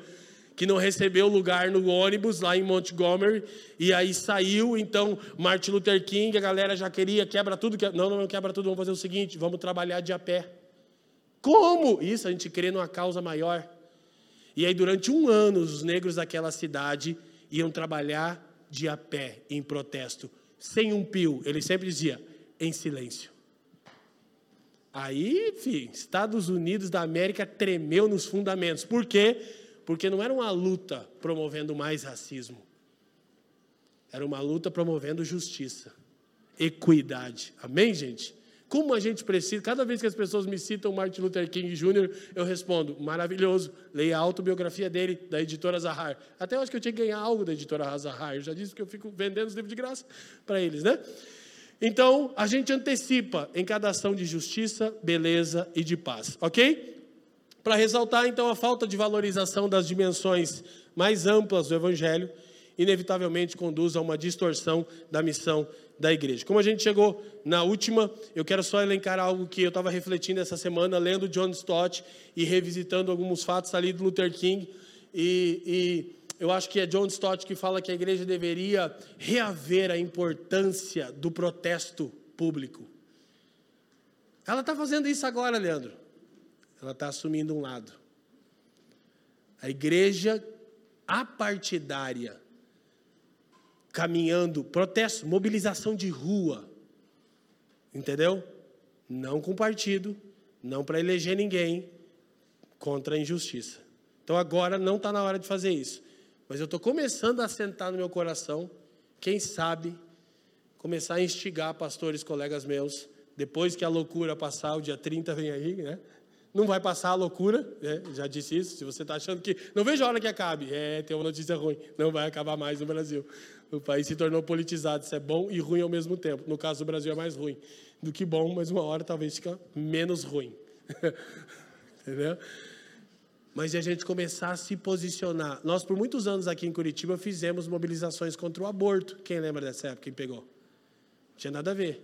Que não recebeu lugar no ônibus lá em Montgomery, e aí saiu, então, Martin Luther King, a galera já queria, quebra tudo, que... não, não, não quebra tudo, vamos fazer o seguinte, vamos trabalhar de a pé. Como? Isso, a gente crê numa causa maior. E aí, durante um ano, os negros daquela cidade iam trabalhar de a pé, em protesto sem um pio. Ele sempre dizia, em silêncio. Aí, filho, Estados Unidos da América tremeu nos fundamentos. Por quê? Porque não era uma luta promovendo mais racismo. Era uma luta promovendo justiça, equidade. Amém, gente? Como a gente precisa, cada vez que as pessoas me citam Martin Luther King Jr., eu respondo, maravilhoso, leia a autobiografia dele, da editora Zahar. Até eu acho que eu tinha que ganhar algo da editora Zahar, eu já disse que eu fico vendendo os livros de graça para eles, né? Então, a gente antecipa em cada ação de justiça, beleza e de paz, ok? Para ressaltar, então, a falta de valorização das dimensões mais amplas do Evangelho, inevitavelmente conduz a uma distorção da missão da igreja. Como a gente chegou na última, eu quero só elencar algo que eu estava refletindo essa semana, lendo John Stott e revisitando alguns fatos ali do Luther King. E, e eu acho que é John Stott que fala que a igreja deveria reaver a importância do protesto público. Ela está fazendo isso agora, Leandro. Ela está assumindo um lado. A igreja apartidária caminhando, protesto, mobilização de rua. Entendeu? Não com partido, não para eleger ninguém, contra a injustiça. Então agora não está na hora de fazer isso. Mas eu estou começando a sentar no meu coração, quem sabe, começar a instigar pastores, colegas meus, depois que a loucura passar, o dia 30 vem aí, né? Não vai passar a loucura, né? já disse isso. Se você está achando que. Não vejo a hora que acabe. É, tem uma notícia ruim. Não vai acabar mais no Brasil. O país se tornou politizado. Isso é bom e ruim ao mesmo tempo. No caso do Brasil é mais ruim do que bom, mas uma hora talvez fica menos ruim. Entendeu? Mas e a gente começar a se posicionar. Nós, por muitos anos aqui em Curitiba, fizemos mobilizações contra o aborto. Quem lembra dessa época? Quem pegou? Não tinha nada a ver.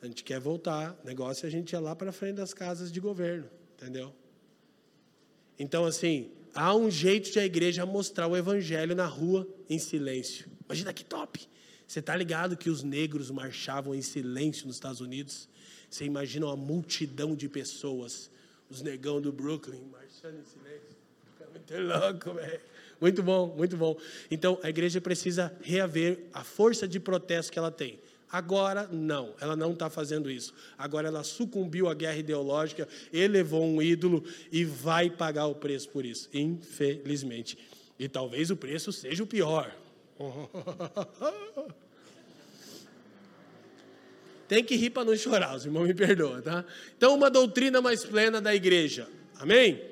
A gente quer voltar. Negócio a gente ir lá para frente das casas de governo. Entendeu? Então, assim, há um jeito de a igreja mostrar o evangelho na rua em silêncio. Imagina que top! Você está ligado que os negros marchavam em silêncio nos Estados Unidos? Você imagina uma multidão de pessoas, os negão do Brooklyn marchando em silêncio. Fica muito louco, velho. Muito bom, muito bom. Então, a igreja precisa reaver a força de protesto que ela tem. Agora, não, ela não está fazendo isso. Agora, ela sucumbiu à guerra ideológica, elevou um ídolo e vai pagar o preço por isso, infelizmente. E talvez o preço seja o pior. Tem que rir para não chorar, os irmãos me perdoam, tá? Então, uma doutrina mais plena da igreja. Amém?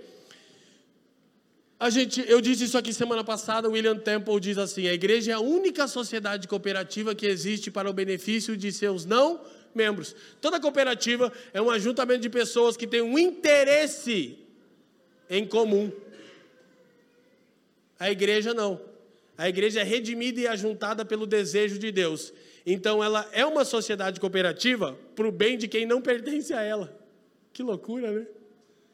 A gente, eu disse isso aqui semana passada, William Temple diz assim: a igreja é a única sociedade cooperativa que existe para o benefício de seus não membros. Toda cooperativa é um ajuntamento de pessoas que têm um interesse em comum. A igreja não. A igreja é redimida e ajuntada pelo desejo de Deus. Então ela é uma sociedade cooperativa para o bem de quem não pertence a ela. Que loucura, né?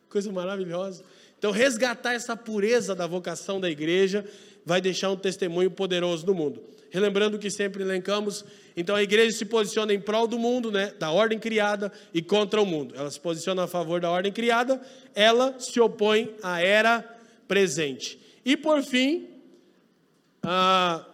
Coisa maravilhosa. Então, resgatar essa pureza da vocação da igreja vai deixar um testemunho poderoso no mundo. Relembrando que sempre elencamos, então a igreja se posiciona em prol do mundo, né, da ordem criada e contra o mundo. Ela se posiciona a favor da ordem criada, ela se opõe à era presente. E por fim, a,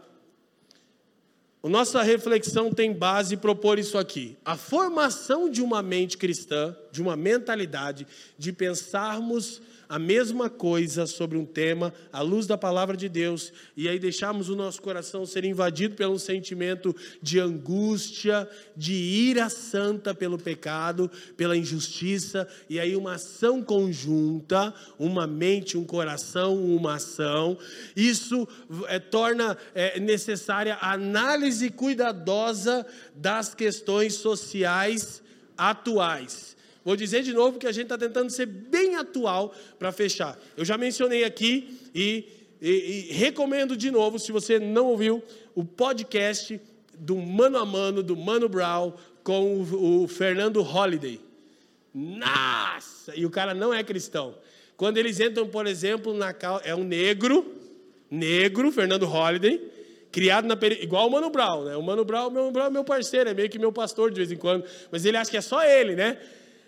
a nossa reflexão tem base propor isso aqui. A formação de uma mente cristã, de uma mentalidade, de pensarmos a mesma coisa sobre um tema, à luz da palavra de Deus, e aí deixarmos o nosso coração ser invadido pelo sentimento de angústia, de ira santa pelo pecado, pela injustiça, e aí uma ação conjunta, uma mente, um coração, uma ação, isso é, torna é, necessária a análise cuidadosa das questões sociais atuais Vou dizer de novo que a gente está tentando ser bem atual para fechar. Eu já mencionei aqui e, e, e, recomendo de novo, se você não ouviu, o podcast do Mano a Mano, do Mano Brown, com o, o Fernando Holliday. Nossa! E o cara não é cristão. Quando eles entram, por exemplo, na é um negro, negro, Fernando Holliday, criado na igual o Mano Brown, né? O Mano Brown, Mano Brown é meu parceiro, é meio que meu pastor de vez em quando, mas ele acha que é só ele, né?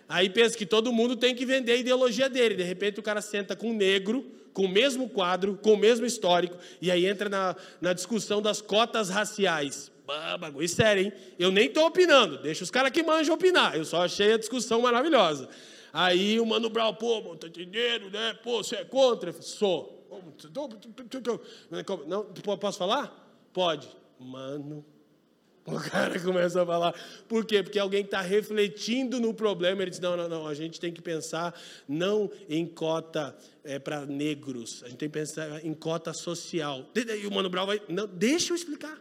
Aí pensa que todo mundo tem que vender a ideologia dele. De repente o cara senta com um negro, com o mesmo quadro, com o mesmo histórico, e aí entra na, na discussão das cotas raciais. Bah, bagulho sério, hein? Eu nem estou opinando, deixa os caras que manjam opinar. Eu só achei a discussão maravilhosa. Aí o Mano Brown, pô, tá entendendo, né? Pô, você é contra? Sou. Não, posso falar? Pode. Mano o cara começa a falar. Por quê? Porque alguém está refletindo no problema. Ele diz: não, não, não, a gente tem que pensar não em cota é, para negros, a gente tem que pensar em cota social. E o Mano Brown vai. Não, deixa eu explicar.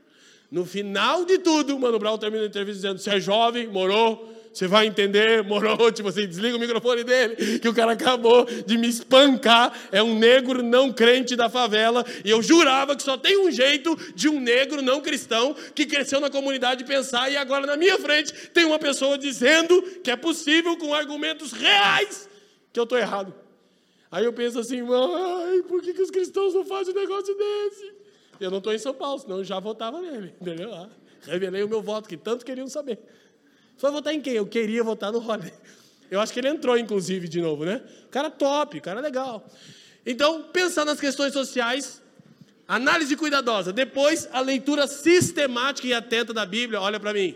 No final de tudo, o Mano Brown termina a entrevista dizendo: você é jovem, morou você vai entender, moro, tipo assim, desliga o microfone dele, que o cara acabou de me espancar. É um negro não crente da favela. E eu jurava que só tem um jeito de um negro não cristão que cresceu na comunidade pensar. E agora na minha frente tem uma pessoa dizendo que é possível com argumentos reais que eu estou errado. Aí eu penso assim, mãe, por que, que os cristãos não fazem um negócio desse? Eu não estou em São Paulo, senão eu já votava nele, entendeu? Ah, revelei o meu voto, que tanto queriam saber. Vai votar em quem? Eu queria votar no Rodney. Eu acho que ele entrou, inclusive, de novo, né? Cara top, cara legal. Então, pensar nas questões sociais, análise cuidadosa. Depois, a leitura sistemática e atenta da Bíblia. Olha para mim.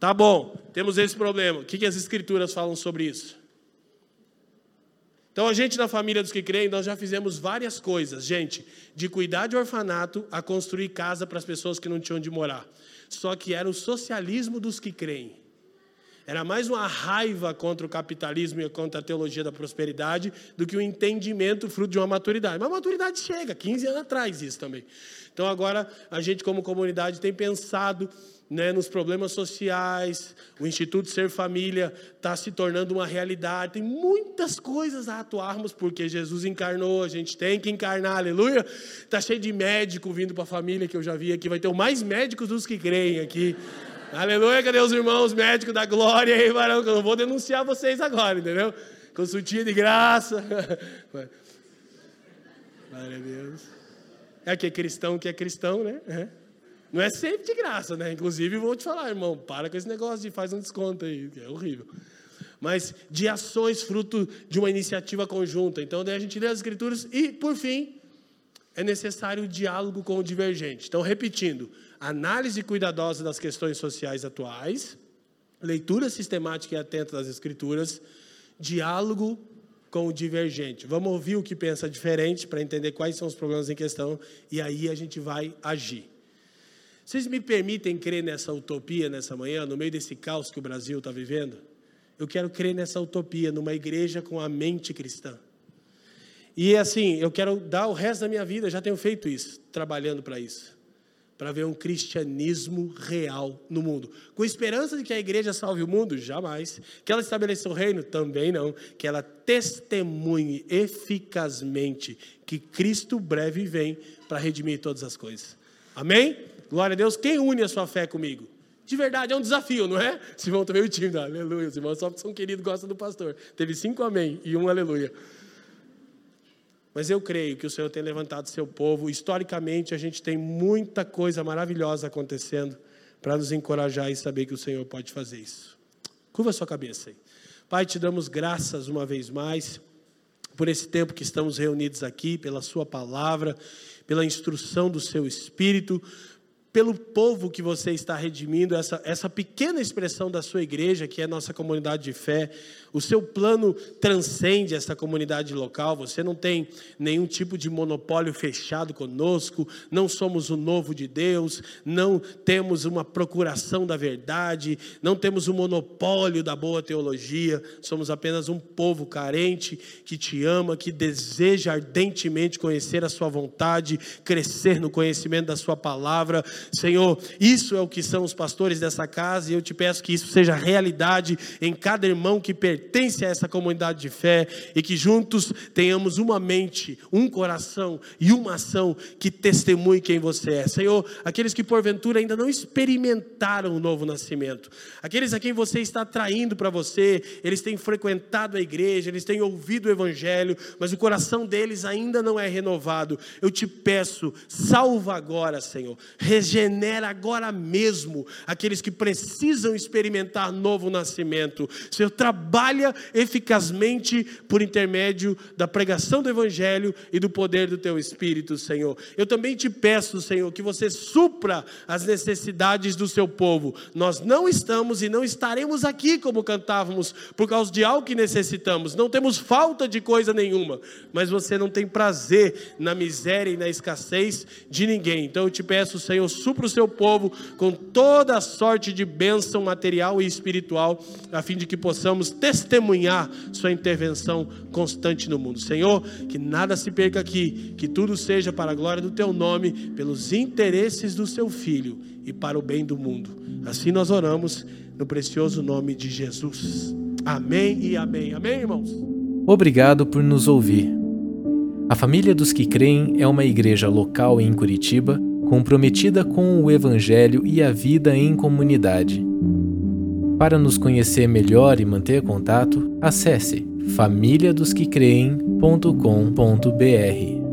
Tá bom, temos esse problema. O que, que as Escrituras falam sobre isso? Então, a gente na família dos que creem, nós já fizemos várias coisas, gente, de cuidar de orfanato a construir casa para as pessoas que não tinham onde morar. Só que era o socialismo dos que creem. Era mais uma raiva contra o capitalismo e contra a teologia da prosperidade do que um entendimento fruto de uma maturidade. Mas a maturidade chega, 15 anos atrás isso também. Então agora a gente como comunidade tem pensado né, nos problemas sociais, o Instituto Ser Família está se tornando uma realidade. Tem muitas coisas a atuarmos, porque Jesus encarnou, a gente tem que encarnar, aleluia. Está cheio de médico vindo para a família que eu já vi aqui, vai ter mais médicos dos que creem aqui. Aleluia, cadê os irmãos médicos da glória aí, varão? Que eu não vou denunciar vocês agora, entendeu? Consultinha de graça. Glória a Deus. É que é cristão que é cristão, né? É. Não é sempre de graça, né? Inclusive, vou te falar, irmão, para com esse negócio de faz um desconto aí, é horrível. Mas de ações fruto de uma iniciativa conjunta. Então, daí a gente lê as escrituras e, por fim, é necessário o diálogo com o divergente. Então, repetindo, análise cuidadosa das questões sociais atuais, leitura sistemática e atenta das escrituras, diálogo com o divergente. Vamos ouvir o que pensa diferente para entender quais são os problemas em questão e aí a gente vai agir. Vocês me permitem crer nessa utopia nessa manhã, no meio desse caos que o Brasil está vivendo? Eu quero crer nessa utopia, numa igreja com a mente cristã. E assim, eu quero dar o resto da minha vida, já tenho feito isso, trabalhando para isso para ver um cristianismo real no mundo. Com esperança de que a igreja salve o mundo? Jamais. Que ela estabeleça o reino? Também não. Que ela testemunhe eficazmente que Cristo breve vem para redimir todas as coisas. Amém? Glória a Deus. Quem une a sua fé comigo? De verdade, é um desafio, não é? Simão está meio tímido, aleluia. Simão só são queridos, gosta do pastor. Teve cinco amém e um aleluia. Mas eu creio que o Senhor tem levantado seu povo. Historicamente, a gente tem muita coisa maravilhosa acontecendo para nos encorajar e saber que o Senhor pode fazer isso. Curva sua cabeça aí. Pai, te damos graças uma vez mais por esse tempo que estamos reunidos aqui, pela Sua palavra, pela instrução do Seu Espírito pelo povo que você está redimindo, essa, essa pequena expressão da sua igreja, que é nossa comunidade de fé. O seu plano transcende essa comunidade local, você não tem nenhum tipo de monopólio fechado conosco, não somos o novo de Deus, não temos uma procuração da verdade, não temos o um monopólio da boa teologia, somos apenas um povo carente que te ama, que deseja ardentemente conhecer a Sua vontade, crescer no conhecimento da Sua palavra Senhor, isso é o que são os pastores dessa casa e eu te peço que isso seja realidade em cada irmão que pertence a essa comunidade de fé e que juntos tenhamos uma mente, um coração e uma ação que testemunhe quem você é. Senhor, aqueles que porventura ainda não experimentaram o novo nascimento, aqueles a quem você está traindo para você, eles têm frequentado a igreja, eles têm ouvido o evangelho, mas o coração deles ainda não é renovado. Eu te peço, salva agora, Senhor. Regenera regenera agora mesmo aqueles que precisam experimentar novo nascimento. Senhor, trabalha eficazmente por intermédio da pregação do Evangelho e do poder do Teu Espírito, Senhor. Eu também te peço, Senhor, que você supra as necessidades do seu povo. Nós não estamos e não estaremos aqui como cantávamos por causa de algo que necessitamos. Não temos falta de coisa nenhuma, mas você não tem prazer na miséria e na escassez de ninguém. Então eu te peço, Senhor, supra o seu povo com toda sorte de bênção material e espiritual, a fim de que possamos testemunhar Sua intervenção constante no mundo. Senhor, que nada se perca aqui, que tudo seja para a glória do Teu nome, pelos interesses do Seu Filho e para o bem do mundo. Assim nós oramos no precioso nome de Jesus. Amém e amém. Amém, irmãos? Obrigado por nos ouvir. A Família dos que Creem é uma igreja local em Curitiba comprometida com o Evangelho e a vida em comunidade. Para nos conhecer melhor e manter contato, acesse famíliadosquecreem.com.br.